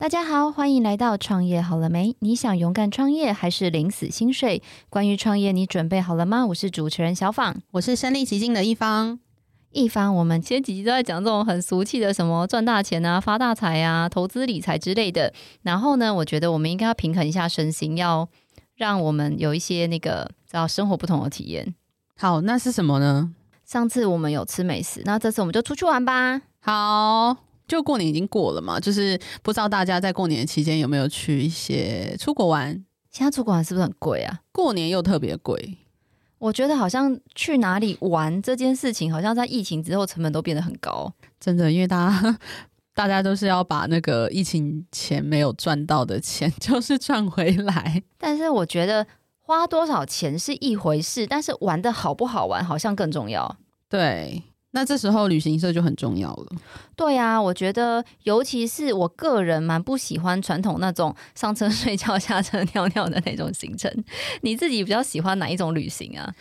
大家好，欢迎来到创业好了没？你想勇敢创业还是领死薪水？关于创业，你准备好了吗？我是主持人小访，我是身临其境的一方。一方，我们前几集都在讲这种很俗气的什么赚大钱啊、发大财啊、投资理财之类的。然后呢，我觉得我们应该要平衡一下身心，要让我们有一些那个叫生活不同的体验。好，那是什么呢？上次我们有吃美食，那这次我们就出去玩吧。好。就过年已经过了嘛，就是不知道大家在过年期间有没有去一些出国玩？现在出国玩是不是很贵啊？过年又特别贵，我觉得好像去哪里玩这件事情，好像在疫情之后成本都变得很高。真的，因为大家 大家都是要把那个疫情前没有赚到的钱，就是赚回来。但是我觉得花多少钱是一回事，但是玩的好不好玩好像更重要。对。那这时候旅行社就很重要了。对呀，我觉得，尤其是我个人蛮不喜欢传统那种上车 睡觉、下车 尿尿的那种行程。你自己比较喜欢哪一种旅行啊？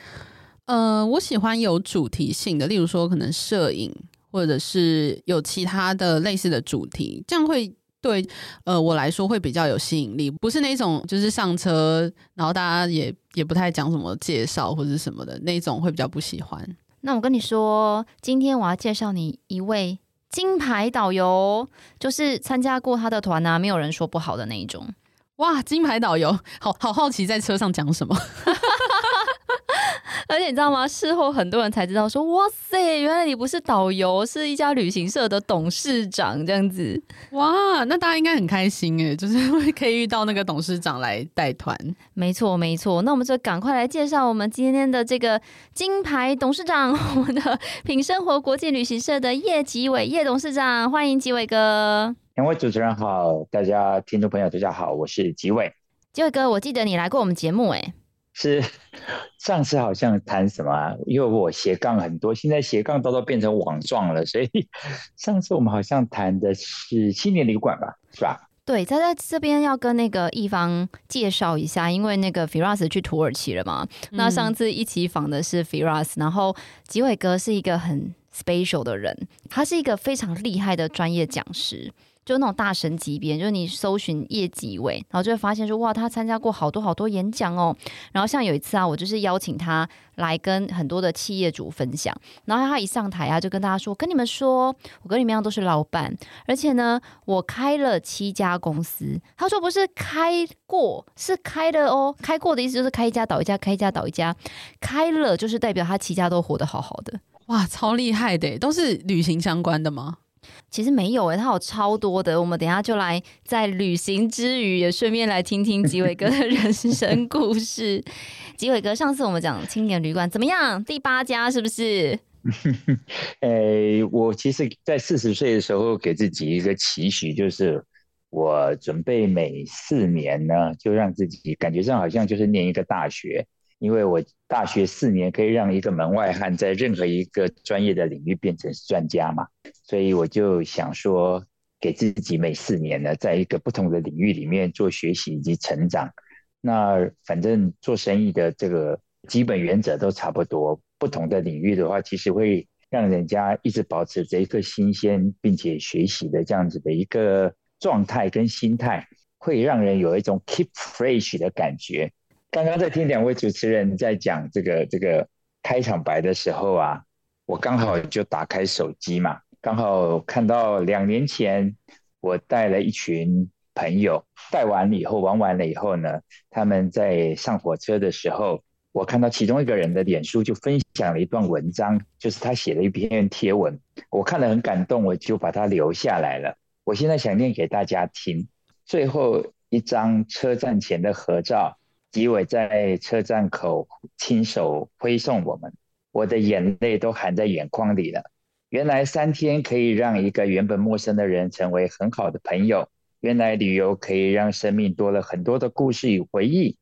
呃，我喜欢有主题性的，例如说可能摄影，或者是有其他的类似的主题，这样会对呃我来说会比较有吸引力。不是那种就是上车，然后大家也也不太讲什么介绍或者什么的那种，会比较不喜欢。那我跟你说，今天我要介绍你一位金牌导游，就是参加过他的团啊，没有人说不好的那一种。哇，金牌导游，好好好奇在车上讲什么。而且你知道吗？事后很多人才知道说，哇塞，原来你不是导游，是一家旅行社的董事长这样子。哇，那大家应该很开心诶，就是会可以遇到那个董事长来带团。没错，没错。那我们就赶快来介绍我们今天的这个金牌董事长，我们的品生活国际旅行社的叶吉伟叶董事长，欢迎吉伟哥。两位主持人好，大家听众朋友大家好，我是吉伟。吉伟哥，我记得你来过我们节目诶。是 上次好像谈什么啊？因为我斜杠很多，现在斜杠都都变成网状了，所以 上次我们好像谈的是青年旅馆吧，是吧？对，他在这边要跟那个一方介绍一下，因为那个 Firas 去土耳其了嘛。嗯、那上次一起访的是 Firas，然后吉伟哥是一个很 special 的人，他是一个非常厉害的专业讲师。就那种大神级别，就是你搜寻叶吉纬，然后就会发现说，哇，他参加过好多好多演讲哦。然后像有一次啊，我就是邀请他来跟很多的企业主分享，然后他一上台啊，就跟大家说，跟你们说，我跟你们一样都是老板，而且呢，我开了七家公司。他说不是开过，是开了哦。开过的意思就是开一家倒一家，开一家倒一家，开了就是代表他七家都活得好好的。哇，超厉害的，都是旅行相关的吗？其实没有诶，他有超多的。我们等一下就来在旅行之余，也顺便来听听吉伟哥的人生故事。吉伟哥，上次我们讲青年旅馆怎么样？第八家是不是？诶，我其实，在四十岁的时候，给自己一个期许，就是我准备每四年呢，就让自己感觉上好像就是念一个大学。因为我大学四年可以让一个门外汉在任何一个专业的领域变成专家嘛，所以我就想说，给自己每四年呢，在一个不同的领域里面做学习以及成长。那反正做生意的这个基本原则都差不多，不同的领域的话，其实会让人家一直保持着一个新鲜并且学习的这样子的一个状态跟心态，会让人有一种 keep fresh 的感觉。刚刚在听两位主持人在讲这个这个开场白的时候啊，我刚好就打开手机嘛，刚好看到两年前我带了一群朋友，带完以后玩完了以后呢，他们在上火车的时候，我看到其中一个人的脸书就分享了一段文章，就是他写了一篇贴文，我看了很感动，我就把它留下来了。我现在想念给大家听，最后一张车站前的合照。吉伟在车站口亲手挥送我们，我的眼泪都含在眼眶里了。原来三天可以让一个原本陌生的人成为很好的朋友，原来旅游可以让生命多了很多的故事与回忆。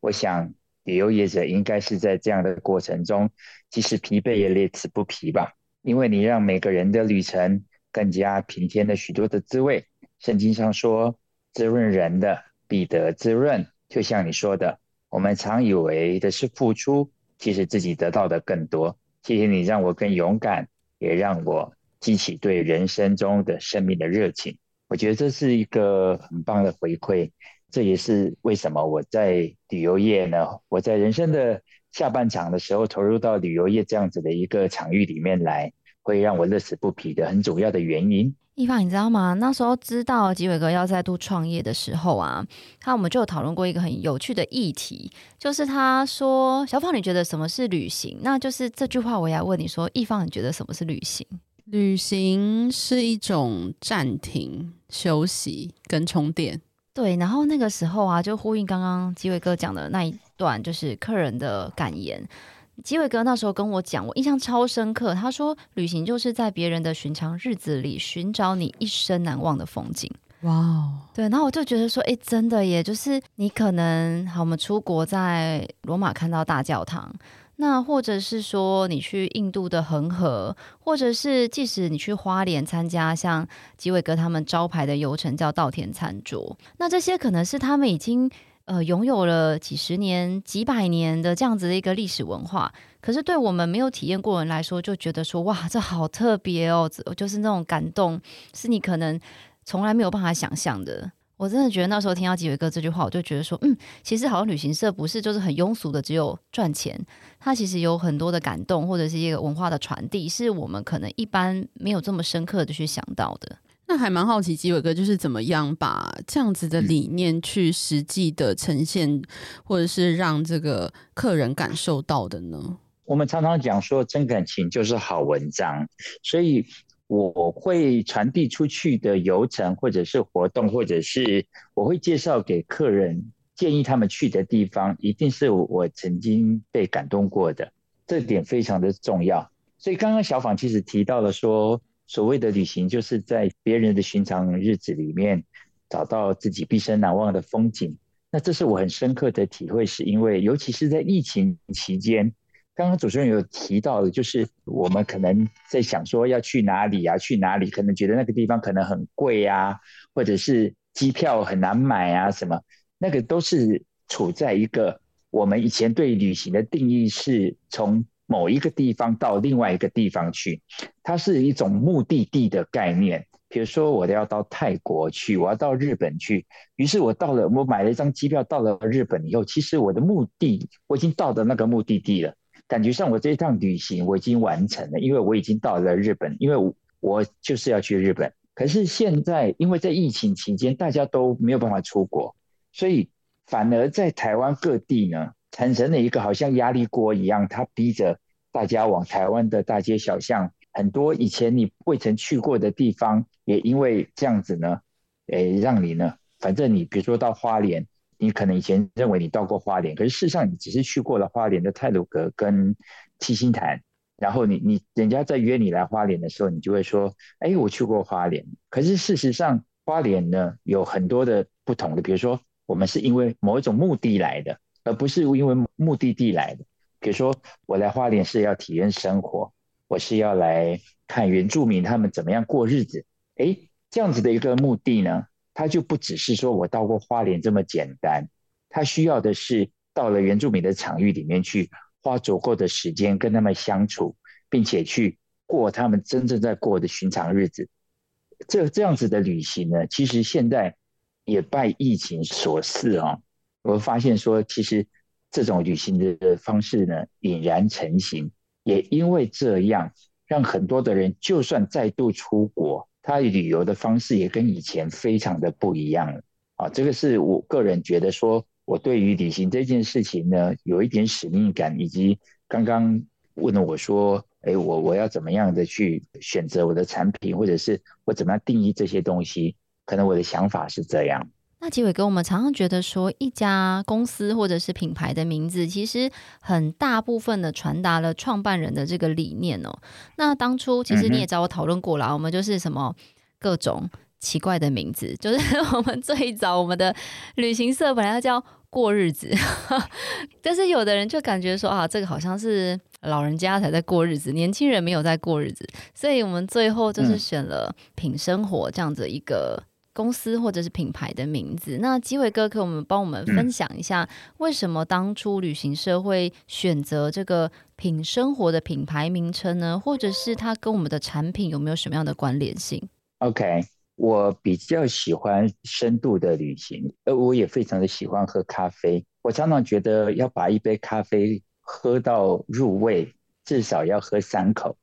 我想，旅游业者应该是在这样的过程中，即使疲惫也乐此不疲吧，因为你让每个人的旅程更加平添了许多的滋味。圣经上说：“滋润人的必得滋润。”就像你说的，我们常以为的是付出，其实自己得到的更多。谢谢你让我更勇敢，也让我激起对人生中的生命的热情。我觉得这是一个很棒的回馈。这也是为什么我在旅游业呢？我在人生的下半场的时候投入到旅游业这样子的一个场域里面来，会让我乐此不疲的很主要的原因。一方，你知道吗？那时候知道吉伟哥要再度创业的时候啊，他我们就有讨论过一个很有趣的议题，就是他说：“小芳，你觉得什么是旅行？”那就是这句话，我也要问你说：“一方，你觉得什么是旅行？”旅行是一种暂停、休息跟充电。对，然后那个时候啊，就呼应刚刚吉伟哥讲的那一段，就是客人的感言。吉伟哥那时候跟我讲，我印象超深刻。他说，旅行就是在别人的寻常日子里寻找你一生难忘的风景。哇哦，对，然后我就觉得说，哎，真的耶，就是你可能好，我们出国在罗马看到大教堂，那或者是说你去印度的恒河，或者是即使你去花莲参加像吉伟哥他们招牌的游程叫稻田餐桌，那这些可能是他们已经。呃，拥有了几十年、几百年的这样子的一个历史文化，可是对我们没有体验过人来说，就觉得说哇，这好特别哦，就是那种感动，是你可能从来没有办法想象的。我真的觉得那时候听到吉伟哥这句话，我就觉得说，嗯，其实好像旅行社不是就是很庸俗的，只有赚钱，它其实有很多的感动，或者是一个文化的传递，是我们可能一般没有这么深刻的去想到的。那还蛮好奇，吉伟哥就是怎么样把这样子的理念去实际的呈现，或者是让这个客人感受到的呢？我们常常讲说，真感情就是好文章，所以我会传递出去的游程，或者是活动，或者是我会介绍给客人，建议他们去的地方，一定是我曾经被感动过的，这点非常的重要。所以刚刚小访其实提到了说。所谓的旅行，就是在别人的寻常日子里面找到自己毕生难忘的风景。那这是我很深刻的体会，是因为尤其是在疫情期间，刚刚主持人有提到的，就是我们可能在想说要去哪里啊，去哪里，可能觉得那个地方可能很贵啊，或者是机票很难买啊，什么，那个都是处在一个我们以前对旅行的定义是从。某一个地方到另外一个地方去，它是一种目的地的概念。比如说，我要到泰国去，我要到日本去，于是我到了，我买了一张机票到了日本以后，其实我的目的我已经到了那个目的地了，感觉上我这一趟旅行我已经完成了，因为我已经到了日本，因为我我就是要去日本。可是现在，因为在疫情期间，大家都没有办法出国，所以反而在台湾各地呢。产生了一个好像压力锅一样，它逼着大家往台湾的大街小巷，很多以前你未曾去过的地方，也因为这样子呢，诶，让你呢，反正你比如说到花莲，你可能以前认为你到过花莲，可是事实上你只是去过了花莲的太鲁阁跟七星潭，然后你你人家在约你来花莲的时候，你就会说，哎，我去过花莲，可是事实上花莲呢有很多的不同的，比如说我们是因为某一种目的来的。而不是因为目的地来的，比如说我来花莲是要体验生活，我是要来看原住民他们怎么样过日子，诶，这样子的一个目的呢，它就不只是说我到过花莲这么简单，它需要的是到了原住民的场域里面去，花足够的时间跟他们相处，并且去过他们真正在过的寻常日子。这这样子的旅行呢，其实现在也拜疫情所赐啊。我发现说，其实这种旅行的方式呢，俨然成型。也因为这样，让很多的人就算再度出国，他旅游的方式也跟以前非常的不一样了。啊，这个是我个人觉得说，我对于旅行这件事情呢，有一点使命感，以及刚刚问了我说，哎，我我要怎么样的去选择我的产品，或者是我怎么样定义这些东西，可能我的想法是这样。那吉伟哥，我们常常觉得说，一家公司或者是品牌的名字，其实很大部分的传达了创办人的这个理念哦。那当初其实你也找我讨论过了，我们就是什么各种奇怪的名字，就是 我们最早我们的旅行社本来要叫过日子，但是有的人就感觉说啊，这个好像是老人家才在过日子，年轻人没有在过日子，所以我们最后就是选了品生活这样子一个。公司或者是品牌的名字，那机伟哥可我们帮我们分享一下，为什么当初旅行社会选择这个品生活的品牌名称呢？或者是它跟我们的产品有没有什么样的关联性？OK，我比较喜欢深度的旅行，而我也非常的喜欢喝咖啡。我常常觉得要把一杯咖啡喝到入味，至少要喝三口。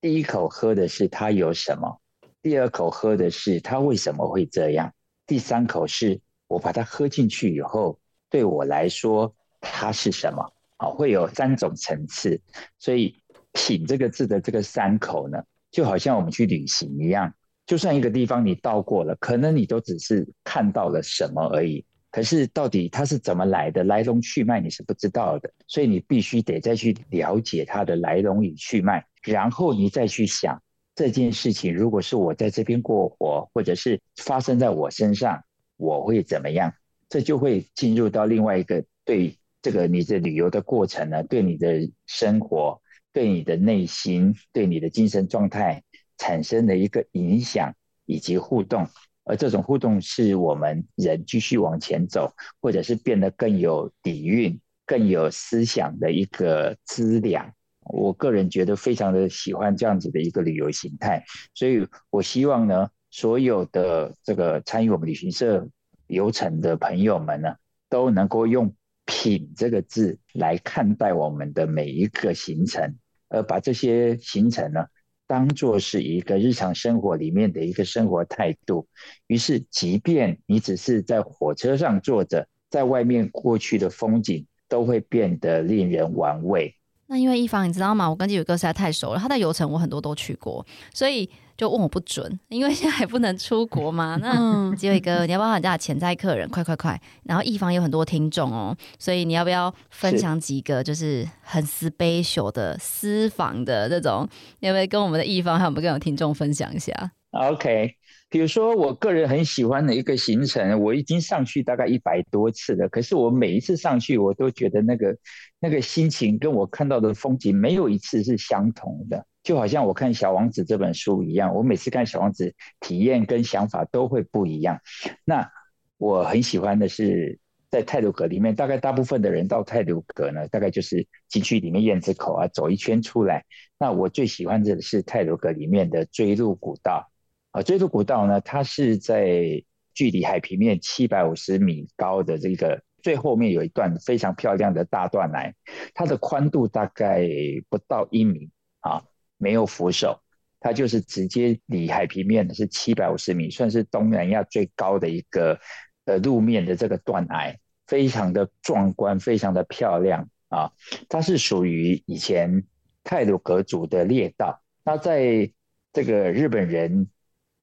第一口喝的是它有什么，第二口喝的是它为什么会这样，第三口是我把它喝进去以后，对我来说它是什么？好，会有三种层次。所以品这个字的这个三口呢，就好像我们去旅行一样，就算一个地方你到过了，可能你都只是看到了什么而已。可是到底它是怎么来的，来龙去脉你是不知道的，所以你必须得再去了解它的来龙与去脉，然后你再去想这件事情，如果是我在这边过活，或者是发生在我身上，我会怎么样？这就会进入到另外一个对这个你的旅游的过程呢，对你的生活、对你的内心、对你的精神状态产生的一个影响以及互动。而这种互动是我们人继续往前走，或者是变得更有底蕴、更有思想的一个资粮。我个人觉得非常的喜欢这样子的一个旅游形态，所以我希望呢，所有的这个参与我们旅行社流程的朋友们呢，都能够用“品”这个字来看待我们的每一个行程，而把这些行程呢。当做是一个日常生活里面的一个生活态度，于是，即便你只是在火车上坐着，在外面过去的风景都会变得令人玩味。那因为一方，你知道吗？我跟基伟哥实在太熟了，他的游程我很多都去过，所以。就问我不准，因为现在还不能出国嘛。那基伟哥，你要不要人家潜在客人？快快快！然后一方有很多听众哦，所以你要不要分享几个就是很 special 的私房的这种？要不要跟我们的一方还有我们跟我们听众分享一下？OK，比如说我个人很喜欢的一个行程，我已经上去大概一百多次了，可是我每一次上去，我都觉得那个那个心情跟我看到的风景没有一次是相同的。就好像我看《小王子》这本书一样，我每次看《小王子》，体验跟想法都会不一样。那我很喜欢的是在泰鲁阁里面，大概大部分的人到泰鲁阁呢，大概就是进去里面燕子口啊，走一圈出来。那我最喜欢的是泰鲁阁里面的锥鹿古道啊，锥麓古道呢，它是在距离海平面七百五十米高的这个最后面有一段非常漂亮的大断崖，它的宽度大概不到一米啊。没有扶手，它就是直接离海平面是七百五十米，算是东南亚最高的一个呃路面的这个断崖，非常的壮观，非常的漂亮啊！它是属于以前泰鲁格族的列道。那在这个日本人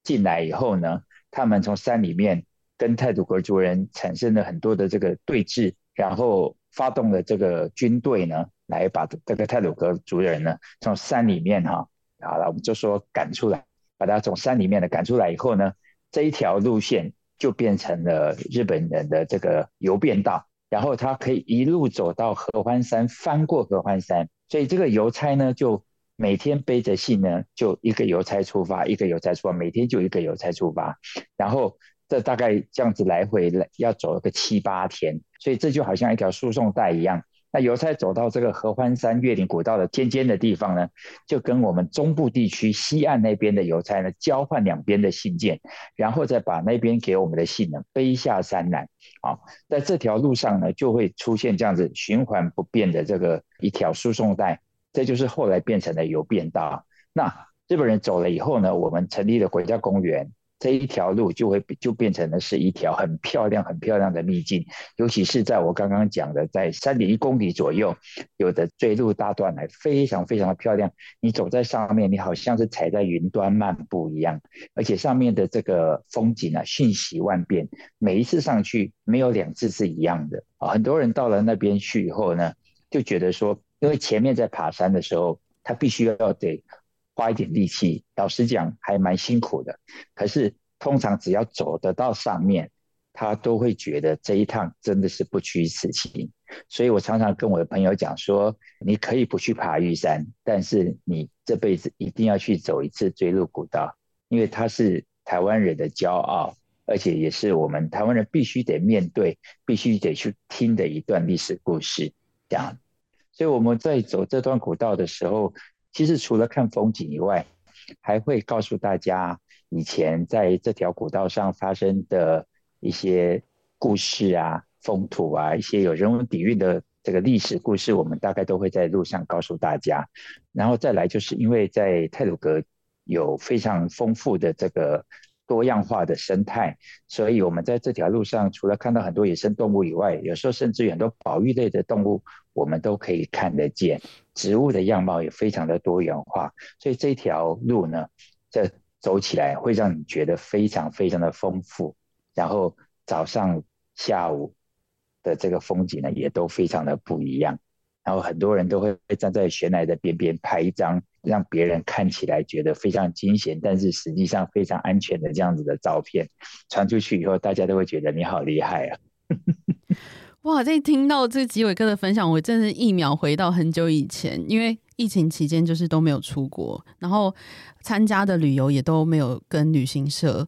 进来以后呢，他们从山里面跟太鲁阁族人产生了很多的这个对峙，然后发动了这个军队呢。来把这个太鲁阁族人呢，从山里面哈，好了，我们就说赶出来，把他从山里面的赶出来以后呢，这一条路线就变成了日本人的这个邮便道，然后他可以一路走到合欢山，翻过合欢山，所以这个邮差呢，就每天背着信呢，就一个邮差出发，一个邮差出发，每天就一个邮差出发，然后这大概这样子来回要走个七八天，所以这就好像一条输送带一样。那邮差走到这个合欢山越岭古道的尖尖的地方呢，就跟我们中部地区西岸那边的邮差呢交换两边的信件，然后再把那边给我们的信呢背下山来。啊，在这条路上呢，就会出现这样子循环不变的这个一条输送带，这就是后来变成了邮便道。那日本人走了以后呢，我们成立了国家公园。这一条路就会就变成了是一条很漂亮、很漂亮的秘境，尤其是在我刚刚讲的，在三点一公里左右有的锥麓大断崖，非常非常的漂亮。你走在上面，你好像是踩在云端漫步一样，而且上面的这个风景啊，瞬息万变，每一次上去没有两次是一样的啊。很多人到了那边去以后呢，就觉得说，因为前面在爬山的时候，他必须要得。花一点力气，老实讲还蛮辛苦的。可是通常只要走得到上面，他都会觉得这一趟真的是不虚此行。所以我常常跟我的朋友讲说，你可以不去爬玉山，但是你这辈子一定要去走一次锥麓古道，因为它是台湾人的骄傲，而且也是我们台湾人必须得面对、必须得去听的一段历史故事。这样，所以我们在走这段古道的时候。其实除了看风景以外，还会告诉大家以前在这条古道上发生的一些故事啊、风土啊、一些有人文底蕴的这个历史故事，我们大概都会在路上告诉大家。然后再来，就是因为在泰鲁阁有非常丰富的这个。多样化的生态，所以我们在这条路上，除了看到很多野生动物以外，有时候甚至很多保育类的动物，我们都可以看得见。植物的样貌也非常的多元化，所以这条路呢，这走起来会让你觉得非常非常的丰富。然后早上、下午的这个风景呢，也都非常的不一样。然后很多人都会站在悬崖的边边拍一张让别人看起来觉得非常惊险，但是实际上非常安全的这样子的照片，传出去以后，大家都会觉得你好厉害啊！哇，在听到这几位哥的分享，我真是一秒回到很久以前，因为疫情期间就是都没有出国，然后参加的旅游也都没有跟旅行社。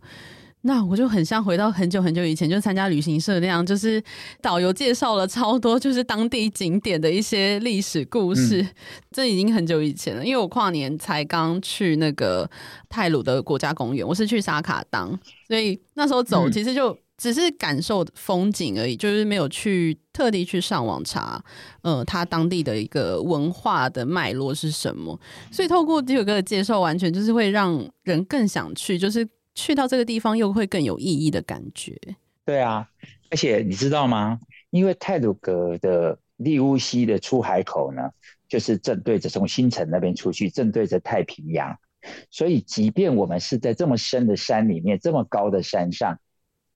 那我就很像回到很久很久以前，就参加旅行社那样，就是导游介绍了超多，就是当地景点的一些历史故事。嗯、这已经很久以前了，因为我跨年才刚去那个泰鲁的国家公园，我是去沙卡当，所以那时候走其实就只是感受风景而已，就是没有去特地去上网查，呃，他当地的一个文化的脉络是什么。所以透过这首歌的介绍，完全就是会让人更想去，就是。去到这个地方又会更有意义的感觉。对啊，而且你知道吗？因为泰鲁格的利乌溪的出海口呢，就是正对着从新城那边出去，正对着太平洋。所以，即便我们是在这么深的山里面，这么高的山上，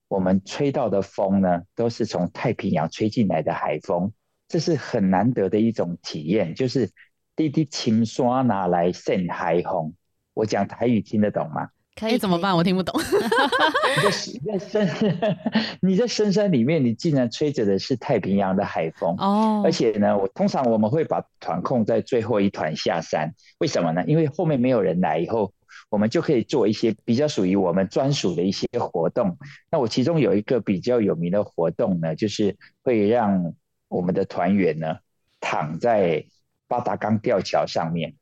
我们吹到的风呢，都是从太平洋吹进来的海风。这是很难得的一种体验，就是滴滴青刷拿来盛海风。我讲台语听得懂吗？可以怎么办？我听不懂。你在深，你在深山里面，你竟然吹着的是太平洋的海风哦！而且呢，我通常我们会把团控在最后一团下山，为什么呢？因为后面没有人来以后，我们就可以做一些比较属于我们专属的一些活动。那我其中有一个比较有名的活动呢，就是会让我们的团员呢躺在八达岗吊桥上面，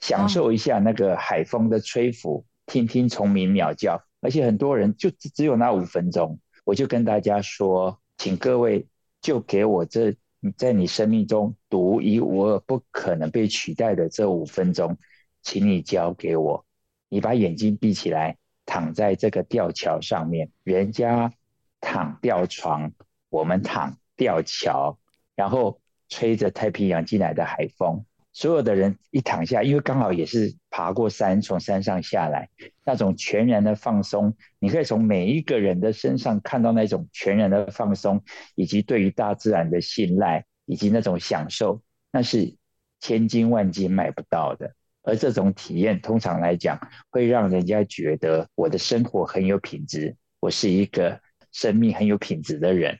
享受一下那个海风的吹拂。听听虫鸣鸟叫，而且很多人就只有那五分钟，我就跟大家说，请各位就给我这在你生命中独一无二、不可能被取代的这五分钟，请你交给我。你把眼睛闭起来，躺在这个吊桥上面，人家躺吊床，我们躺吊桥，然后吹着太平洋进来的海风。所有的人一躺下，因为刚好也是爬过山，从山上下来，那种全然的放松，你可以从每一个人的身上看到那种全然的放松，以及对于大自然的信赖，以及那种享受，那是千金万金买不到的。而这种体验，通常来讲，会让人家觉得我的生活很有品质，我是一个生命很有品质的人。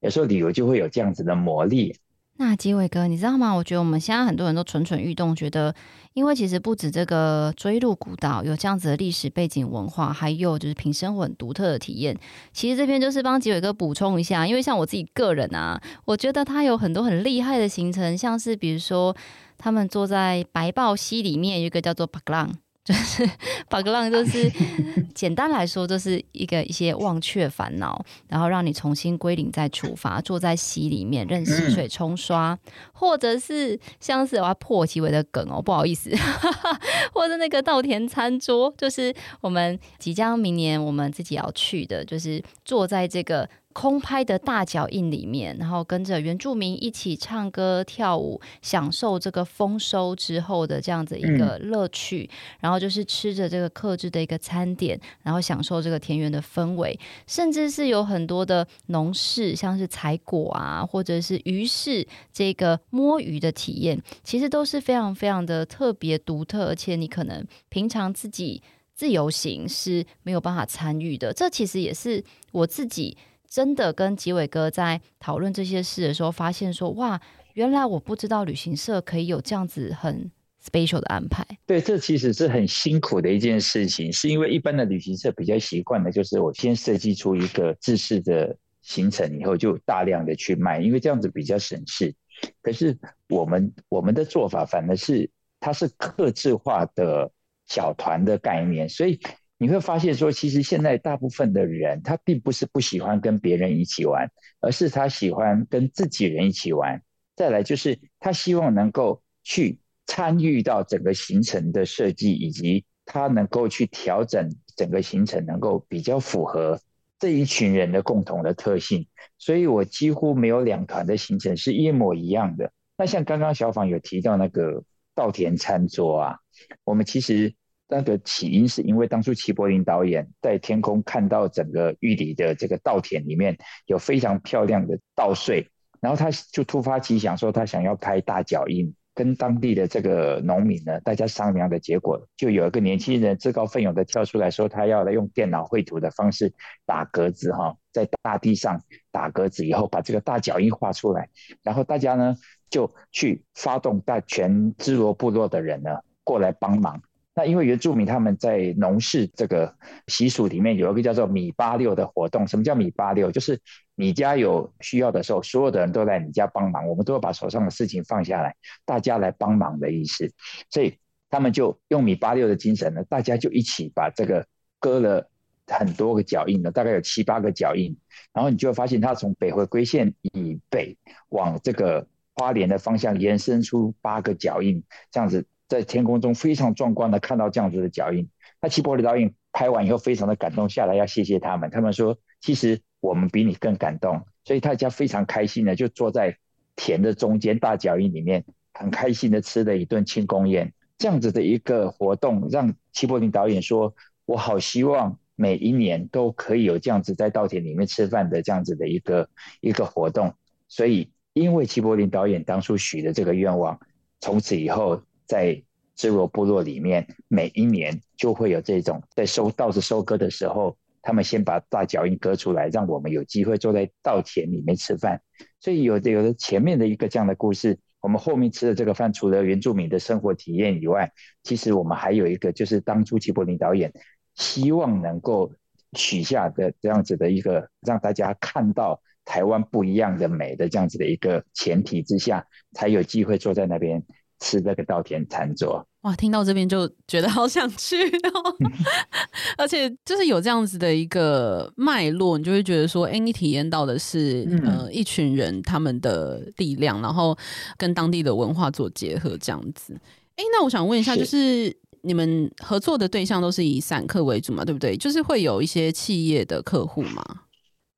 有时候旅游就会有这样子的魔力。那吉伟哥，你知道吗？我觉得我们现在很多人都蠢蠢欲动，觉得因为其实不止这个追鹿古道有这样子的历史背景文化，还有就是平生很独特的体验。其实这边就是帮吉伟哥补充一下，因为像我自己个人啊，我觉得他有很多很厉害的行程，像是比如说他们坐在白豹溪里面，有一个叫做巴格浪。就是巴格浪，就是 简单来说，就是一个一些忘却烦恼，然后让你重新归零再出发，坐在溪里面任溪水冲刷，或者是像是我要破吉伟的梗哦，不好意思，或者那个稻田餐桌，就是我们即将明年我们自己要去的，就是坐在这个。空拍的大脚印里面，然后跟着原住民一起唱歌跳舞，享受这个丰收之后的这样子一个乐趣。嗯、然后就是吃着这个克制的一个餐点，然后享受这个田园的氛围，甚至是有很多的农事，像是采果啊，或者是鱼市这个摸鱼的体验，其实都是非常非常的特别独特，而且你可能平常自己自由行是没有办法参与的。这其实也是我自己。真的跟吉伟哥在讨论这些事的时候，发现说哇，原来我不知道旅行社可以有这样子很 special 的安排。对，这其实是很辛苦的一件事情，是因为一般的旅行社比较习惯的就是我先设计出一个制式的行程，以后就大量的去卖，因为这样子比较省事。可是我们我们的做法反而是它是客制化的小团的概念，所以。你会发现说，其实现在大部分的人，他并不是不喜欢跟别人一起玩，而是他喜欢跟自己人一起玩。再来就是他希望能够去参与到整个行程的设计，以及他能够去调整整个行程，能够比较符合这一群人的共同的特性。所以我几乎没有两团的行程是一模一样的。那像刚刚小访有提到那个稻田餐桌啊，我们其实。那个起因是因为当初齐柏林导演在天空看到整个玉里的这个稻田里面有非常漂亮的稻穗，然后他就突发奇想说他想要拍大脚印，跟当地的这个农民呢大家商量的结果，就有一个年轻人自告奋勇的跳出来说他要来用电脑绘图的方式打格子哈，在大地上打格子以后把这个大脚印画出来，然后大家呢就去发动大全支罗部落的人呢过来帮忙。那因为原住民他们在农事这个习俗里面有一个叫做米八六的活动。什么叫米八六？就是你家有需要的时候，所有的人都来你家帮忙，我们都要把手上的事情放下来，大家来帮忙的意思。所以他们就用米八六的精神呢，大家就一起把这个割了很多个脚印呢，大概有七八个脚印，然后你就会发现它从北回归线以北往这个花莲的方向延伸出八个脚印，这样子。在天空中非常壮观的看到这样子的脚印，那齐柏林导演拍完以后非常的感动，下来要谢谢他们。他们说，其实我们比你更感动，所以大家非常开心的就坐在田的中间大脚印里面，很开心的吃了一顿庆功宴。这样子的一个活动，让齐柏林导演说，我好希望每一年都可以有这样子在稻田里面吃饭的这样子的一个一个活动。所以，因为齐柏林导演当初许的这个愿望，从此以后。在支罗部落里面，每一年就会有这种在收稻子收割的时候，他们先把大脚印割出来，让我们有机会坐在稻田里面吃饭。所以有的有的前面的一个这样的故事，我们后面吃的这个饭，除了原住民的生活体验以外，其实我们还有一个，就是当初齐柏林导演希望能够许下的这样子的一个，让大家看到台湾不一样的美的这样子的一个前提之下，才有机会坐在那边。吃那个稻田餐桌，哇！听到这边就觉得好想去哦，而且就是有这样子的一个脉络，你就会觉得说，哎，你体验到的是、嗯、呃一群人他们的力量，然后跟当地的文化做结合，这样子。哎，那我想问一下，就是你们合作的对象都是以散客为主嘛？对不对？就是会有一些企业的客户吗？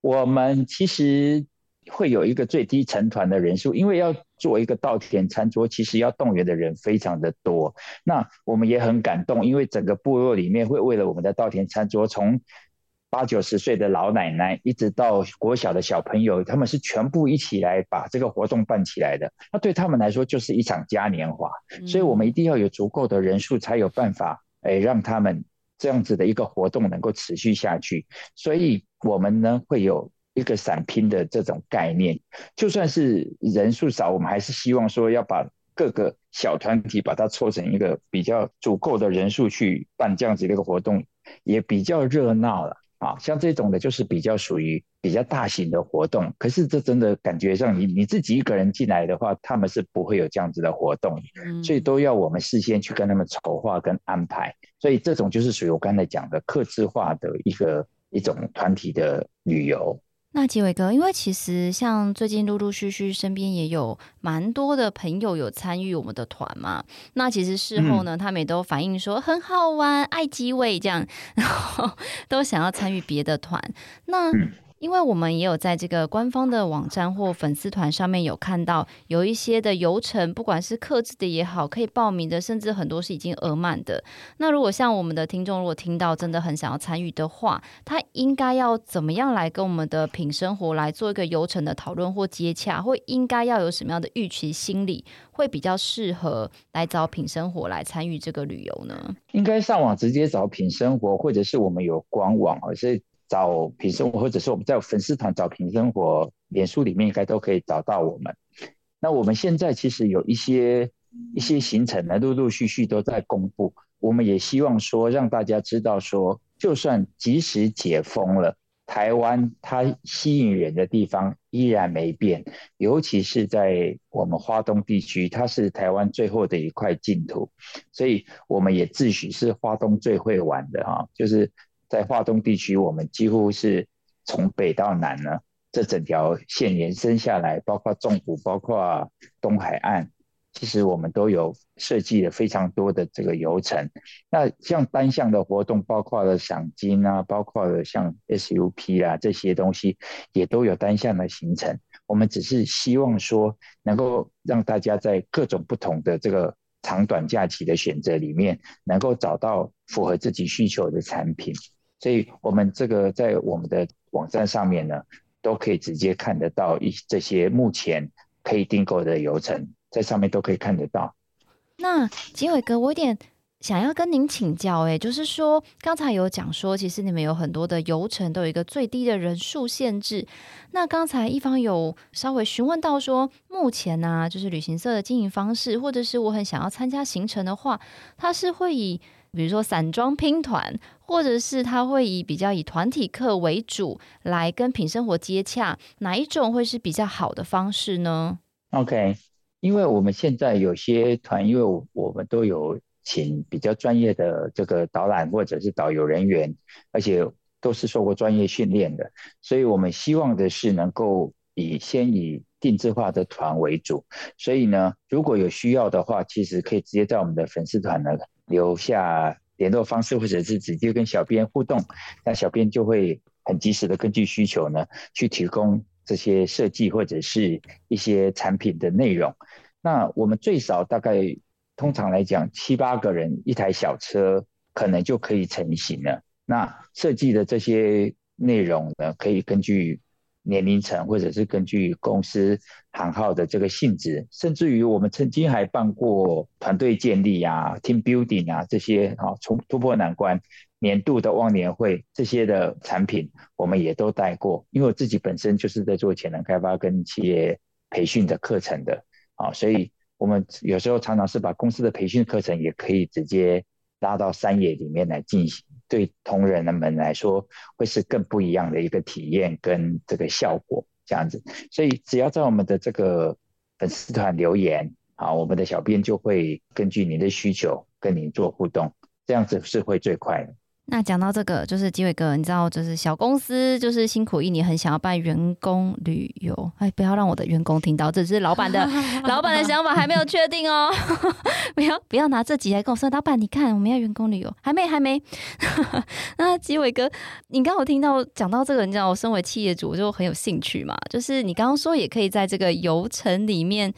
我们其实。会有一个最低成团的人数，因为要做一个稻田餐桌，其实要动员的人非常的多。那我们也很感动，因为整个部落里面会为了我们的稻田餐桌，从八九十岁的老奶奶一直到国小的小朋友，他们是全部一起来把这个活动办起来的。那对他们来说就是一场嘉年华，所以我们一定要有足够的人数，才有办法诶让他们这样子的一个活动能够持续下去。所以我们呢会有。一个散拼的这种概念，就算是人数少，我们还是希望说要把各个小团体把它凑成一个比较足够的人数去办这样子的一个活动，也比较热闹了啊。像这种的，就是比较属于比较大型的活动。可是这真的感觉上，你你自己一个人进来的话，他们是不会有这样子的活动，所以都要我们事先去跟他们筹划跟安排。所以这种就是属于我刚才讲的客制化的一个一种团体的旅游。那杰伟哥，因为其实像最近陆陆续续身边也有蛮多的朋友有参与我们的团嘛，那其实事后呢，他们也都反映说很好玩，爱机位这样，然后 都想要参与别的团。那因为我们也有在这个官方的网站或粉丝团上面有看到有一些的游程，不管是客制的也好，可以报名的，甚至很多是已经额满的。那如果像我们的听众如果听到真的很想要参与的话，他应该要怎么样来跟我们的品生活来做一个游程的讨论或接洽，或应该要有什么样的预期心理，会比较适合来找品生活来参与这个旅游呢？应该上网直接找品生活，或者是我们有官网，而是。找品生活，或者是我们在粉丝团找品生活，脸书里面应该都可以找到我们。那我们现在其实有一些一些行程呢，陆陆续续都在公布。我们也希望说让大家知道说，就算即使解封了，台湾它吸引人的地方依然没变，尤其是在我们花东地区，它是台湾最后的一块净土，所以我们也自诩是花东最会玩的哈，就是在华东地区，我们几乎是从北到南呢，这整条线延伸下来，包括中部，包括东海岸。其实我们都有设计了非常多的这个游程，那像单向的活动，包括了赏金啊，包括了像 SUP 啊这些东西，也都有单向的行程。我们只是希望说，能够让大家在各种不同的这个长短假期的选择里面，能够找到符合自己需求的产品。所以，我们这个在我们的网站上面呢，都可以直接看得到一这些目前可以订购的游程。在上面都可以看得到。那吉伟哥，我有点想要跟您请教，哎，就是说刚才有讲说，其实你们有很多的游程都有一个最低的人数限制。那刚才一方有稍微询问到说，目前呢、就是旅行社的经营方式，或者是我很想要参加行程的话，它是会以比如说散装拼团，或者是他会以比较以团体客为主来跟品生活接洽，哪一种会是比较好的方式呢？OK。因为我们现在有些团，因为我们都有请比较专业的这个导览或者是导游人员，而且都是受过专业训练的，所以我们希望的是能够以先以定制化的团为主。所以呢，如果有需要的话，其实可以直接在我们的粉丝团呢留下联络方式，或者是直接跟小编互动，那小编就会很及时的根据需求呢去提供。这些设计或者是一些产品的内容，那我们最少大概通常来讲七八个人一台小车可能就可以成型了。那设计的这些内容呢，可以根据年龄层或者是根据公司行号的这个性质，甚至于我们曾经还办过团队建立啊、team building 啊这些啊，从突破难关。年度的忘年会这些的产品，我们也都带过。因为我自己本身就是在做潜能开发跟企业培训的课程的啊，所以我们有时候常常是把公司的培训课程也可以直接拉到山野里面来进行，对同仁们来说会是更不一样的一个体验跟这个效果这样子。所以只要在我们的这个粉丝团留言好，我们的小编就会根据您的需求跟您做互动，这样子是会最快的。那讲到这个，就是机伟哥，你知道，就是小公司就是辛苦一年，很想要办员工旅游。哎，不要让我的员工听到，这是老板的 老板的想法，还没有确定哦。不要不要拿这集来跟我说，老板，你看我们要员工旅游，还没还没。那机伟哥，你刚好听到讲到这个，你知道，我身为企业主，我就很有兴趣嘛。就是你刚刚说，也可以在这个游程里面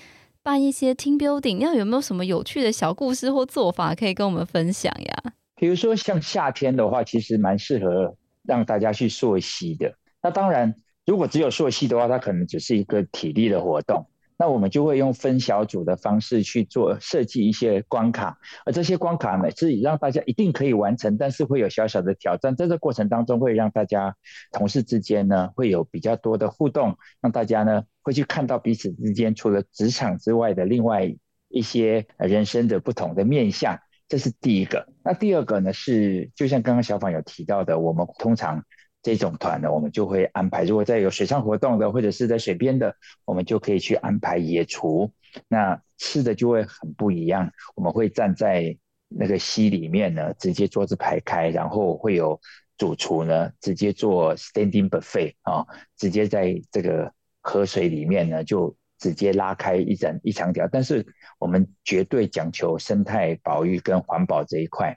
办一些 team building，要有没有什么有趣的小故事或做法可以跟我们分享呀？比如说像夏天的话，其实蛮适合让大家去溯溪的。那当然，如果只有溯溪的话，它可能只是一个体力的活动。那我们就会用分小组的方式去做设计一些关卡，而这些关卡呢，是让大家一定可以完成，但是会有小小的挑战。在这过程当中，会让大家同事之间呢，会有比较多的互动，让大家呢会去看到彼此之间除了职场之外的另外一些人生的不同的面向。这是第一个，那第二个呢是，就像刚刚小访有提到的，我们通常这种团呢，我们就会安排，如果在有水上活动的，或者是在水边的，我们就可以去安排野厨，那吃的就会很不一样。我们会站在那个溪里面呢，直接桌子排开，然后会有主厨呢直接做 standing buffet 啊，直接在这个河水里面呢就。直接拉开一整一长条，但是我们绝对讲求生态保育跟环保这一块。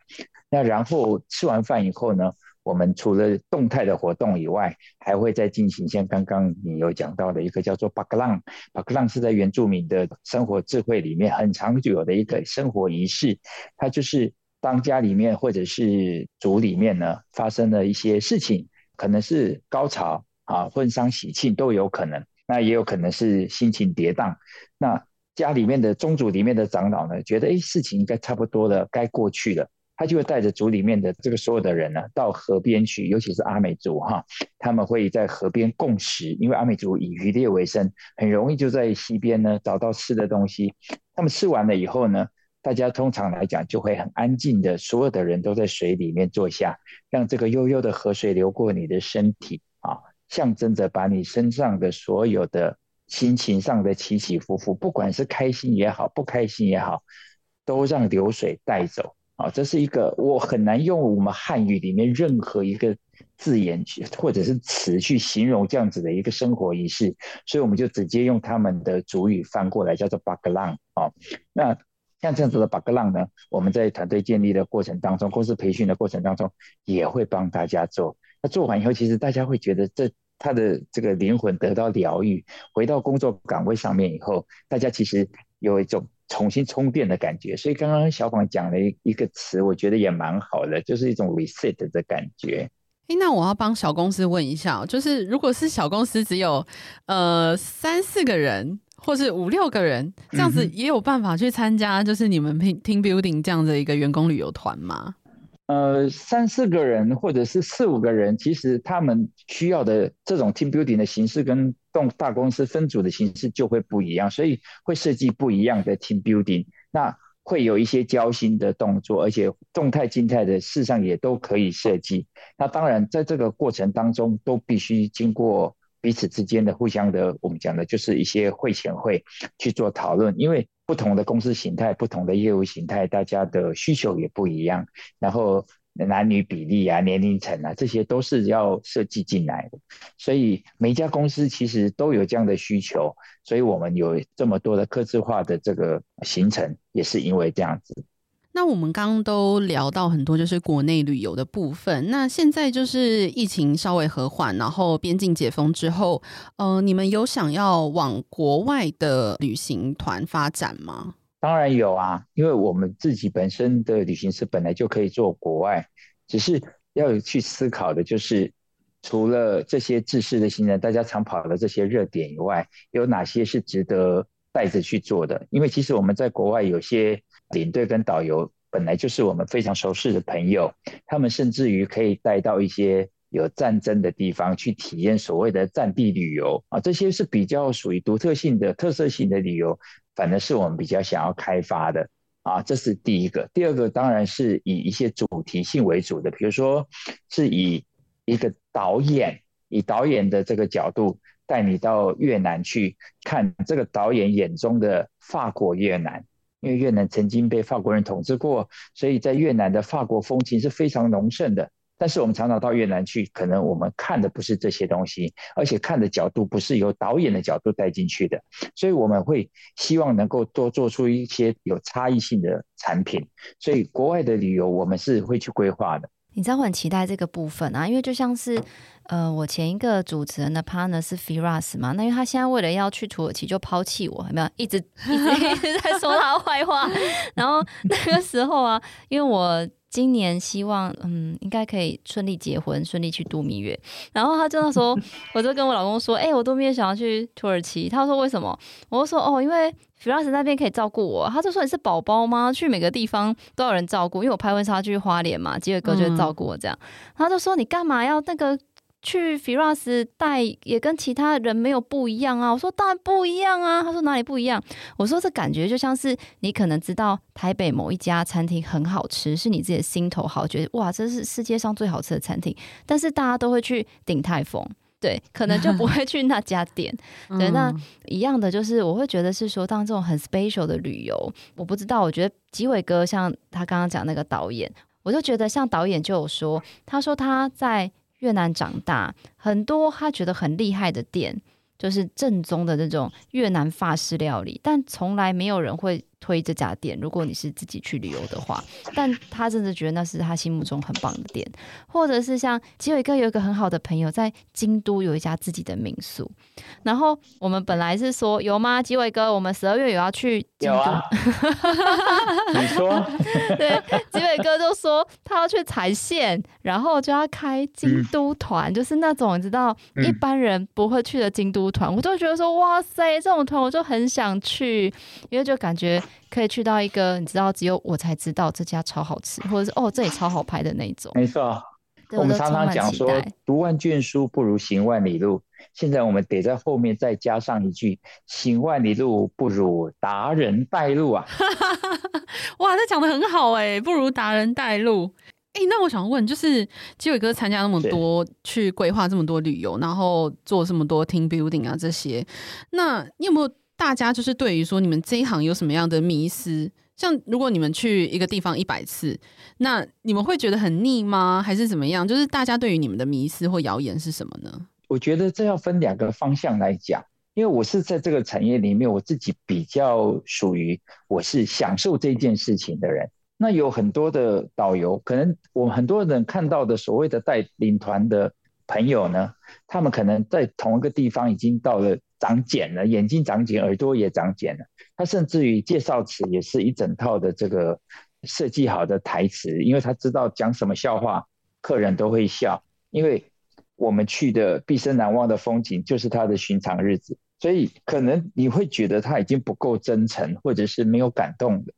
那然后吃完饭以后呢，我们除了动态的活动以外，还会再进行像刚刚你有讲到的一个叫做巴格浪。巴格浪是在原住民的生活智慧里面很长久的一个生活仪式。它就是当家里面或者是族里面呢发生了一些事情，可能是高潮啊、婚丧喜庆都有可能。那也有可能是心情跌宕，那家里面的宗族里面的长老呢，觉得诶事情应该差不多了，该过去了，他就会带着族里面的这个所有的人呢，到河边去，尤其是阿美族哈，他们会在河边共食，因为阿美族以渔猎为生，很容易就在溪边呢找到吃的东西。他们吃完了以后呢，大家通常来讲就会很安静的，所有的人都在水里面坐下，让这个悠悠的河水流过你的身体。象征着把你身上的所有的心情上的起起伏伏，不管是开心也好，不开心也好，都让流水带走啊！这是一个我很难用我们汉语里面任何一个字眼去或者是词去形容这样子的一个生活仪式，所以我们就直接用他们的主语翻过来，叫做 Baglang 啊。那像这样子的 Baglang 呢，我们在团队建立的过程当中，公司培训的过程当中，也会帮大家做。那做完以后，其实大家会觉得这他的这个灵魂得到疗愈，回到工作岗位上面以后，大家其实有一种重新充电的感觉。所以刚刚小广讲了一一个词，我觉得也蛮好的，就是一种 reset 的感觉。哎，那我要帮小公司问一下，就是如果是小公司只有呃三四个人，或是五六个人，这样子也有办法去参加，就是你们 team building 这样的一个员工旅游团吗？呃，三四个人或者是四五个人，其实他们需要的这种 team building 的形式跟动大公司分组的形式就会不一样，所以会设计不一样的 team building。那会有一些交心的动作，而且动态、静态的事实上也都可以设计。那当然，在这个过程当中，都必须经过彼此之间的互相的，我们讲的就是一些会前会去做讨论。因为不同的公司形态、不同的业务形态，大家的需求也不一样。然后。男女比例啊，年龄层啊，这些都是要设计进来的。所以每一家公司其实都有这样的需求，所以我们有这么多的客制化的这个行程，也是因为这样子。那我们刚刚都聊到很多，就是国内旅游的部分。那现在就是疫情稍微和缓，然后边境解封之后，呃，你们有想要往国外的旅行团发展吗？当然有啊，因为我们自己本身的旅行社本来就可以做国外，只是要去思考的就是，除了这些制式的行程，大家常跑的这些热点以外，有哪些是值得带着去做的？因为其实我们在国外有些领队跟导游本来就是我们非常熟悉的朋友，他们甚至于可以带到一些有战争的地方去体验所谓的战地旅游啊，这些是比较属于独特性的、特色性的旅游。反正是我们比较想要开发的啊，这是第一个。第二个当然是以一些主题性为主的，比如说是以一个导演，以导演的这个角度带你到越南去看这个导演眼中的法国越南，因为越南曾经被法国人统治过，所以在越南的法国风情是非常浓盛的。但是我们常常到越南去，可能我们看的不是这些东西，而且看的角度不是由导演的角度带进去的，所以我们会希望能够多做出一些有差异性的产品。所以国外的旅游我们是会去规划的。你知道我很期待这个部分啊，因为就像是呃，我前一个主持人的 partner 是 Firas 嘛，那因为他现在为了要去土耳其就抛弃我，有没有一直一直一直在说他坏话？然后那个时候啊，因为我。今年希望嗯，应该可以顺利结婚，顺利去度蜜月。然后他就那时候，我就跟我老公说：“哎、我度蜜月想要去土耳其。”他说：“为什么？”我就说：“哦，因为弗拉斯那边可以照顾我。”他就说：“你是宝宝吗？去每个地方都有人照顾。”因为我拍婚纱去花莲嘛，吉尔哥就会照顾我这样。他就说：“你干嘛要那个？”去 Firas 带也跟其他人没有不一样啊！我说当然不一样啊！他说哪里不一样？我说这感觉就像是你可能知道台北某一家餐厅很好吃，是你自己的心头好，觉得哇这是世界上最好吃的餐厅，但是大家都会去鼎泰丰，对，可能就不 会去那家店。对，那一样的就是我会觉得是说，当这种很 special 的旅游，我不知道，我觉得吉伟哥像他刚刚讲那个导演，我就觉得像导演就有说，他说他在。越南长大，很多他觉得很厉害的店，就是正宗的那种越南法式料理，但从来没有人会推这家店。如果你是自己去旅游的话，但他真的觉得那是他心目中很棒的店，或者是像吉伟哥有一个很好的朋友在京都有一家自己的民宿，然后我们本来是说有吗？吉伟哥，我们十二月有要去京都，有啊、你说，对，吉伟哥就说他要去踩线，然后就要开京都团，嗯、就是那种你知道一般人不会去的京都团，我就觉得说哇塞，这种团我就很想去，因为就感觉。可以去到一个你知道只有我才知道这家超好吃，或者是哦这里超好拍的那种。没错，我们常常讲说读万卷书不如行万里路。现在我们得在后面再加上一句：行万里路不如达人带路啊！哇，这讲的很好哎，不如达人带路。哎、欸，那我想问，就是基伟哥参加那么多，去规划这么多旅游，然后做这么多 team building 啊这些，那你有没有大家就是对于说你们这一行有什么样的迷思？像如果你们去一个地方一百次，那你们会觉得很腻吗？还是怎么样？就是大家对于你们的迷思或谣言是什么呢？我觉得这要分两个方向来讲，因为我是在这个产业里面，我自己比较属于我是享受这件事情的人。那有很多的导游，可能我们很多人看到的所谓的带领团的朋友呢，他们可能在同一个地方已经到了长茧了，眼睛长茧，耳朵也长茧了。他甚至于介绍词也是一整套的这个设计好的台词，因为他知道讲什么笑话，客人都会笑。因为我们去的毕生难忘的风景就是他的寻常日子，所以可能你会觉得他已经不够真诚，或者是没有感动的。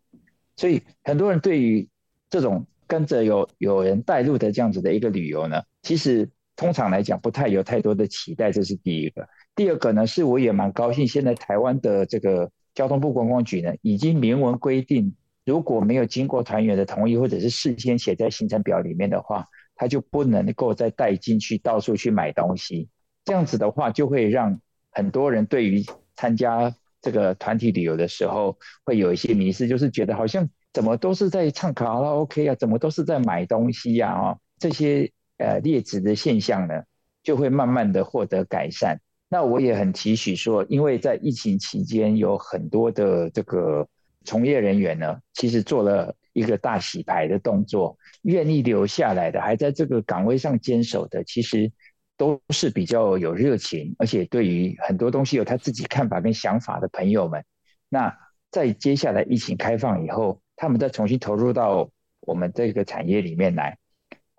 所以很多人对于这种跟着有有人带路的这样子的一个旅游呢，其实通常来讲不太有太多的期待，这是第一个。第二个呢，是我也蛮高兴，现在台湾的这个交通部观光局呢，已经明文规定，如果没有经过团员的同意，或者是事先写在行程表里面的话，他就不能够再带进去到处去买东西。这样子的话，就会让很多人对于参加。这个团体旅游的时候，会有一些迷思，就是觉得好像怎么都是在唱卡拉 OK 啊，怎么都是在买东西呀，啊，这些呃劣质的现象呢，就会慢慢的获得改善。那我也很期许说，因为在疫情期间，有很多的这个从业人员呢，其实做了一个大洗牌的动作，愿意留下来的，还在这个岗位上坚守的，其实。都是比较有热情，而且对于很多东西有他自己看法跟想法的朋友们。那在接下来疫情开放以后，他们再重新投入到我们这个产业里面来，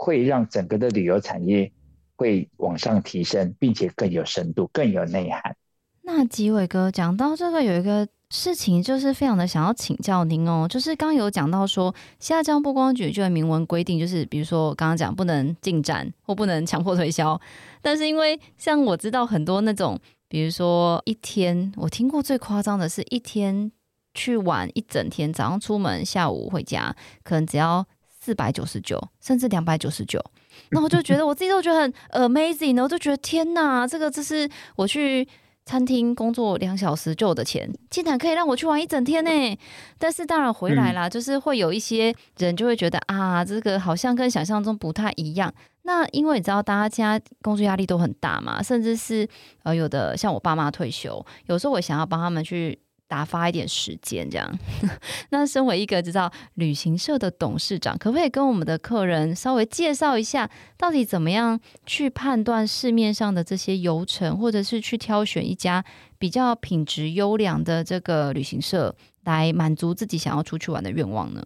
会让整个的旅游产业会往上提升，并且更有深度、更有内涵。那吉伟哥讲到这个，有一个。事情就是非常的想要请教您哦，就是刚有讲到说，现在交通部观光局就有明文规定，就是比如说刚刚讲不能进站或不能强迫推销，但是因为像我知道很多那种，比如说一天，我听过最夸张的是一天去玩一整天，早上出门，下午回家，可能只要四百九十九，甚至两百九十九，那我就觉得我自己都觉得很 amazing 呢，我就觉得天哪，这个这是我去。餐厅工作两小时就有的钱，竟然可以让我去玩一整天呢！但是当然回来啦，嗯、就是会有一些人就会觉得啊，这个好像跟想象中不太一样。那因为你知道，大家现在工作压力都很大嘛，甚至是呃有的像我爸妈退休，有时候我想要帮他们去。打发一点时间，这样。那身为一个知道旅行社的董事长，可不可以跟我们的客人稍微介绍一下，到底怎么样去判断市面上的这些游程，或者是去挑选一家比较品质优良的这个旅行社，来满足自己想要出去玩的愿望呢？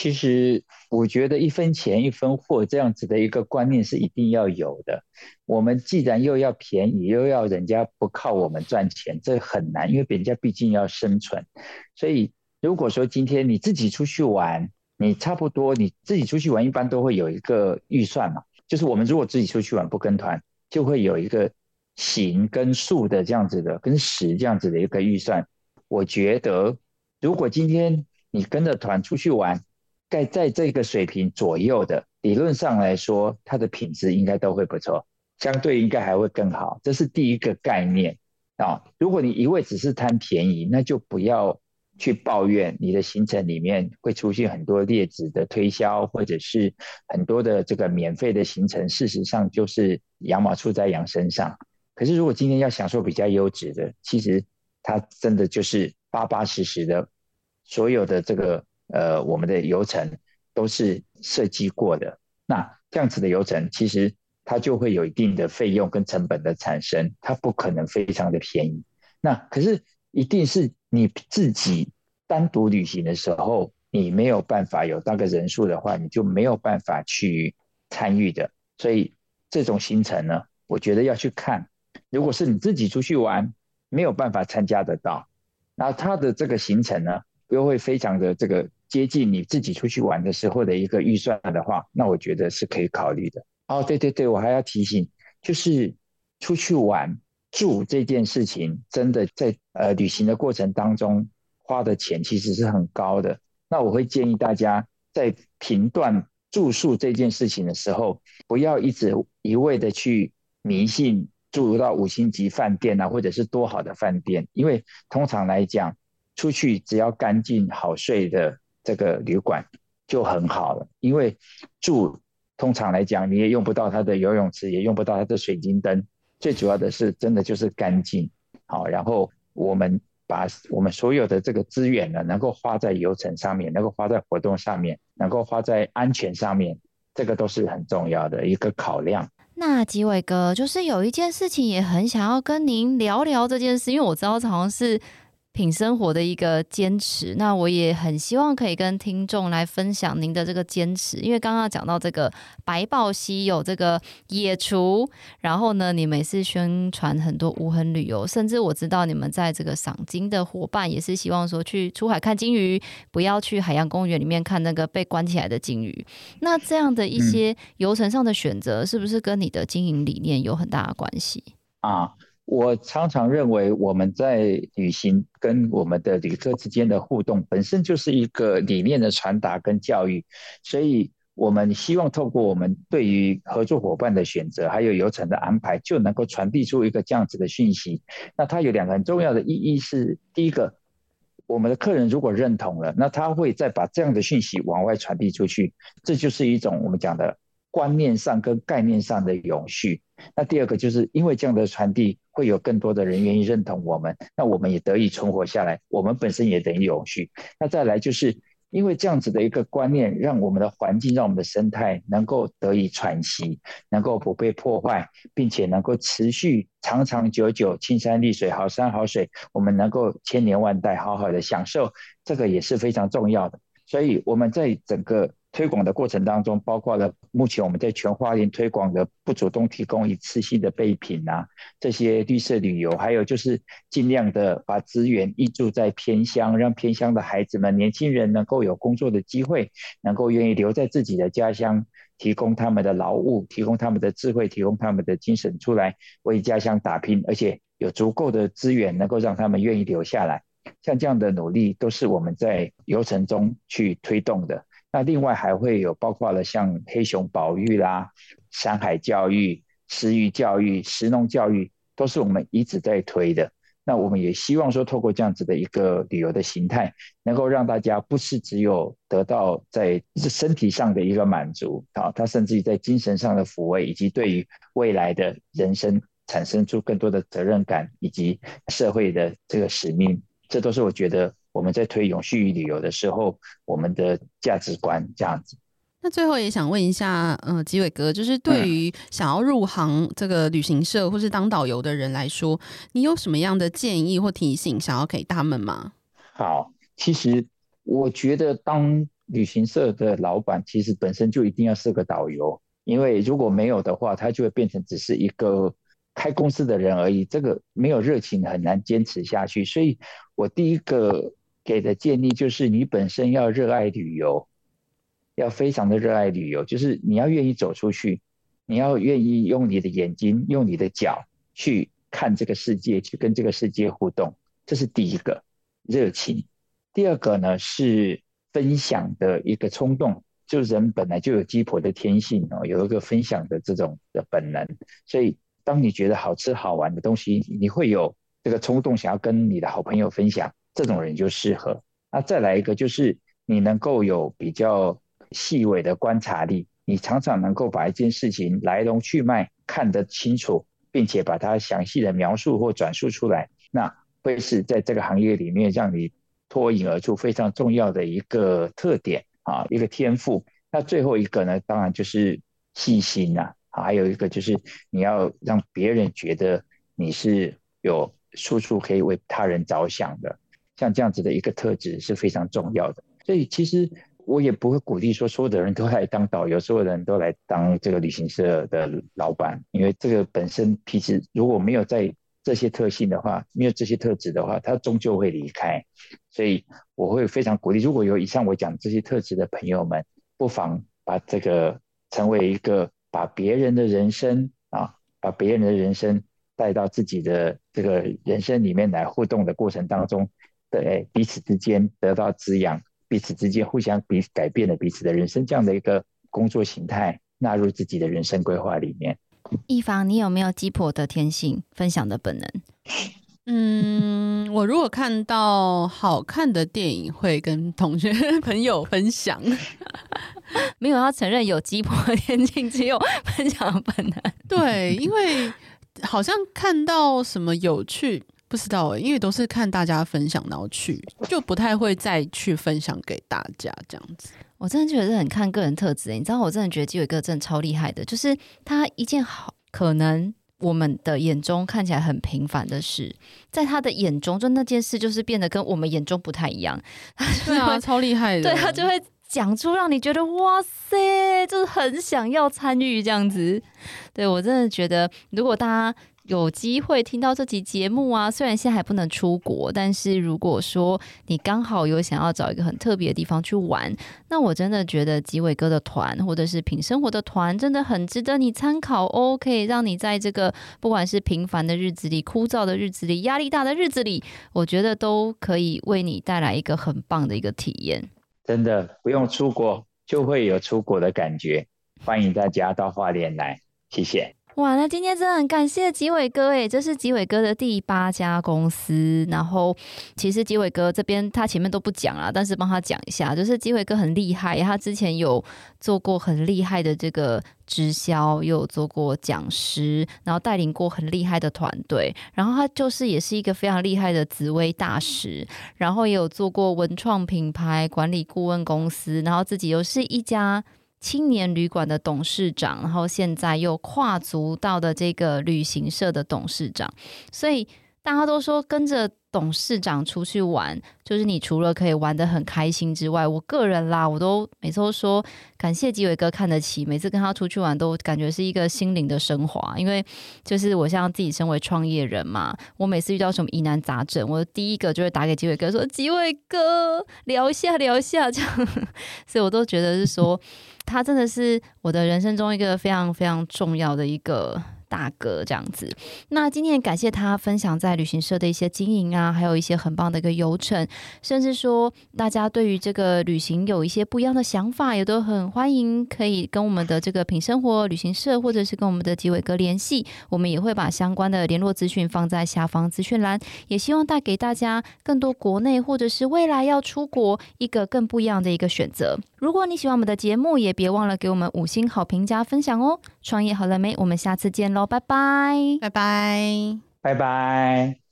其实我觉得一分钱一分货这样子的一个观念是一定要有的。我们既然又要便宜，又要人家不靠我们赚钱，这很难，因为人家毕竟要生存。所以如果说今天你自己出去玩，你差不多你自己出去玩，一般都会有一个预算嘛。就是我们如果自己出去玩不跟团，就会有一个行跟宿的这样子的，跟食这样子的一个预算。我觉得如果今天你跟着团出去玩，在在这个水平左右的，理论上来说，它的品质应该都会不错，相对应该还会更好。这是第一个概念啊。如果你一味只是贪便宜，那就不要去抱怨你的行程里面会出现很多劣质的推销，或者是很多的这个免费的行程。事实上就是羊毛出在羊身上。可是如果今天要享受比较优质的，其实它真的就是巴巴实实的，所有的这个。呃，我们的游程都是设计过的，那这样子的游程其实它就会有一定的费用跟成本的产生，它不可能非常的便宜。那可是一定是你自己单独旅行的时候，你没有办法有那个人数的话，你就没有办法去参与的。所以这种行程呢，我觉得要去看，如果是你自己出去玩，没有办法参加得到，那它的这个行程呢，又会非常的这个。接近你自己出去玩的时候的一个预算的话，那我觉得是可以考虑的。哦，对对对，我还要提醒，就是出去玩住这件事情，真的在呃旅行的过程当中花的钱其实是很高的。那我会建议大家在评断住宿这件事情的时候，不要一直一味的去迷信住到五星级饭店啊，或者是多好的饭店，因为通常来讲，出去只要干净好睡的这个旅馆就很好了。因为住通常来讲，你也用不到它的游泳池，也用不到它的水晶灯，最主要的是真的就是干净。好，然后我们。把我们所有的这个资源呢，能够花在游程上面，能够花在活动上面，能够花在安全上面，这个都是很重要的一个考量。那吉伟哥，就是有一件事情也很想要跟您聊聊这件事，因为我知道好像是。品生活的一个坚持，那我也很希望可以跟听众来分享您的这个坚持，因为刚刚讲到这个白豹溪有这个野厨，然后呢，你们也是宣传很多无痕旅游，甚至我知道你们在这个赏金的伙伴也是希望说去出海看鲸鱼，不要去海洋公园里面看那个被关起来的鲸鱼。那这样的一些游程上的选择，是不是跟你的经营理念有很大的关系啊？我常常认为，我们在旅行跟我们的旅客之间的互动，本身就是一个理念的传达跟教育，所以我们希望透过我们对于合作伙伴的选择，还有游程的安排，就能够传递出一个这样子的讯息。那它有两个很重要的意义是：第一个，我们的客人如果认同了，那他会再把这样的讯息往外传递出去，这就是一种我们讲的观念上跟概念上的永续。那第二个就是因为这样的传递，会有更多的人愿意认同我们，那我们也得以存活下来，我们本身也等于永续。那再来就是因为这样子的一个观念，让我们的环境、让我们的生态能够得以喘息，能够不被破坏，并且能够持续长长久久、青山绿水、好山好水，我们能够千年万代好好的享受，这个也是非常重要的。所以我们在整个。推广的过程当中，包括了目前我们在全花莲推广的不主动提供一次性的备品啊，这些绿色旅游，还有就是尽量的把资源挹注在偏乡，让偏乡的孩子们、年轻人能够有工作的机会，能够愿意留在自己的家乡，提供他们的劳务，提供他们的智慧，提供他们的精神出来为家乡打拼，而且有足够的资源能够让他们愿意留下来。像这样的努力，都是我们在流程中去推动的。那另外还会有包括了像黑熊保育啦、山海教育、食鱼教育、食农教育，都是我们一直在推的。那我们也希望说，透过这样子的一个旅游的形态，能够让大家不是只有得到在身体上的一个满足啊，他甚至于在精神上的抚慰，以及对于未来的人生产生出更多的责任感，以及社会的这个使命，这都是我觉得。我们在推永续旅游的时候，我们的价值观这样子。那最后也想问一下，呃，吉伟哥，就是对于想要入行这个旅行社或是当导游的人来说，你有什么样的建议或提醒想要给他们吗？好，其实我觉得当旅行社的老板，其实本身就一定要是个导游，因为如果没有的话，他就会变成只是一个。开公司的人而已，这个没有热情很难坚持下去。所以我第一个给的建议就是，你本身要热爱旅游，要非常的热爱旅游，就是你要愿意走出去，你要愿意用你的眼睛、用你的脚去看这个世界，去跟这个世界互动，这是第一个热情。第二个呢是分享的一个冲动，就人本来就有鸡婆的天性哦，有一个分享的这种的本能，所以。当你觉得好吃好玩的东西，你会有这个冲动想要跟你的好朋友分享，这种人就适合。那再来一个就是你能够有比较细微的观察力，你常常能够把一件事情来龙去脉看得清楚，并且把它详细的描述或转述出来，那会是在这个行业里面让你脱颖而出非常重要的一个特点啊，一个天赋。那最后一个呢，当然就是细心呐。还有一个就是你要让别人觉得你是有处处可以为他人着想的，像这样子的一个特质是非常重要的。所以其实我也不会鼓励说所有的人都来当导游，所有的人都来当这个旅行社的老板，因为这个本身其实如果没有在这些特性的话，没有这些特质的话，他终究会离开。所以我会非常鼓励，如果有以上我讲这些特质的朋友们，不妨把这个成为一个。把别人的人生啊，把别人的人生带到自己的这个人生里面来互动的过程当中，对彼此之间得到滋养，彼此之间互相彼改变了彼此的人生，这样的一个工作形态纳入自己的人生规划里面。一方，你有没有鸡婆的天性分享的本能？嗯，我如果看到好看的电影，会跟同学 朋友分享。没有要承认有鸡婆的天性，只有分享的本能。对，因为好像看到什么有趣，不知道，因为都是看大家分享然后去，就不太会再去分享给大家这样子。我真的觉得很看个人特质，你知道，我真的觉得基伟哥真的超厉害的，就是他一件好可能。我们的眼中看起来很平凡的事，在他的眼中，就那件事就是变得跟我们眼中不太一样。对啊，超厉害的。对，他就会讲出让你觉得哇塞，就是很想要参与这样子。对，我真的觉得，如果大家。有机会听到这集节目啊，虽然现在还不能出国，但是如果说你刚好有想要找一个很特别的地方去玩，那我真的觉得吉尾哥的团或者是品生活的团真的很值得你参考哦，可以让你在这个不管是平凡的日子里、枯燥的日子里、压力大的日子里，我觉得都可以为你带来一个很棒的一个体验。真的不用出国就会有出国的感觉，欢迎大家到花莲来，谢谢。哇，那今天真的很感谢吉伟哥诶，这是吉伟哥的第八家公司。然后其实吉伟哥这边他前面都不讲了，但是帮他讲一下，就是吉伟哥很厉害，他之前有做过很厉害的这个直销，又有做过讲师，然后带领过很厉害的团队，然后他就是也是一个非常厉害的紫薇大师，然后也有做过文创品牌管理顾问公司，然后自己又是一家。青年旅馆的董事长，然后现在又跨足到的这个旅行社的董事长，所以大家都说跟着董事长出去玩，就是你除了可以玩得很开心之外，我个人啦，我都每次都说感谢吉伟哥看得起，每次跟他出去玩都感觉是一个心灵的升华，因为就是我像自己身为创业人嘛，我每次遇到什么疑难杂症，我第一个就会打给吉伟哥说，吉伟哥聊一下聊一下这样，所以我都觉得是说。他真的是我的人生中一个非常非常重要的一个。大哥这样子，那今天也感谢他分享在旅行社的一些经营啊，还有一些很棒的一个游程，甚至说大家对于这个旅行有一些不一样的想法，也都很欢迎可以跟我们的这个品生活旅行社，或者是跟我们的鸡尾哥联系，我们也会把相关的联络资讯放在下方资讯栏，也希望带给大家更多国内或者是未来要出国一个更不一样的一个选择。如果你喜欢我们的节目，也别忘了给我们五星好评加分享哦。创业好了没？我们下次见喽。拜拜，拜拜，拜拜。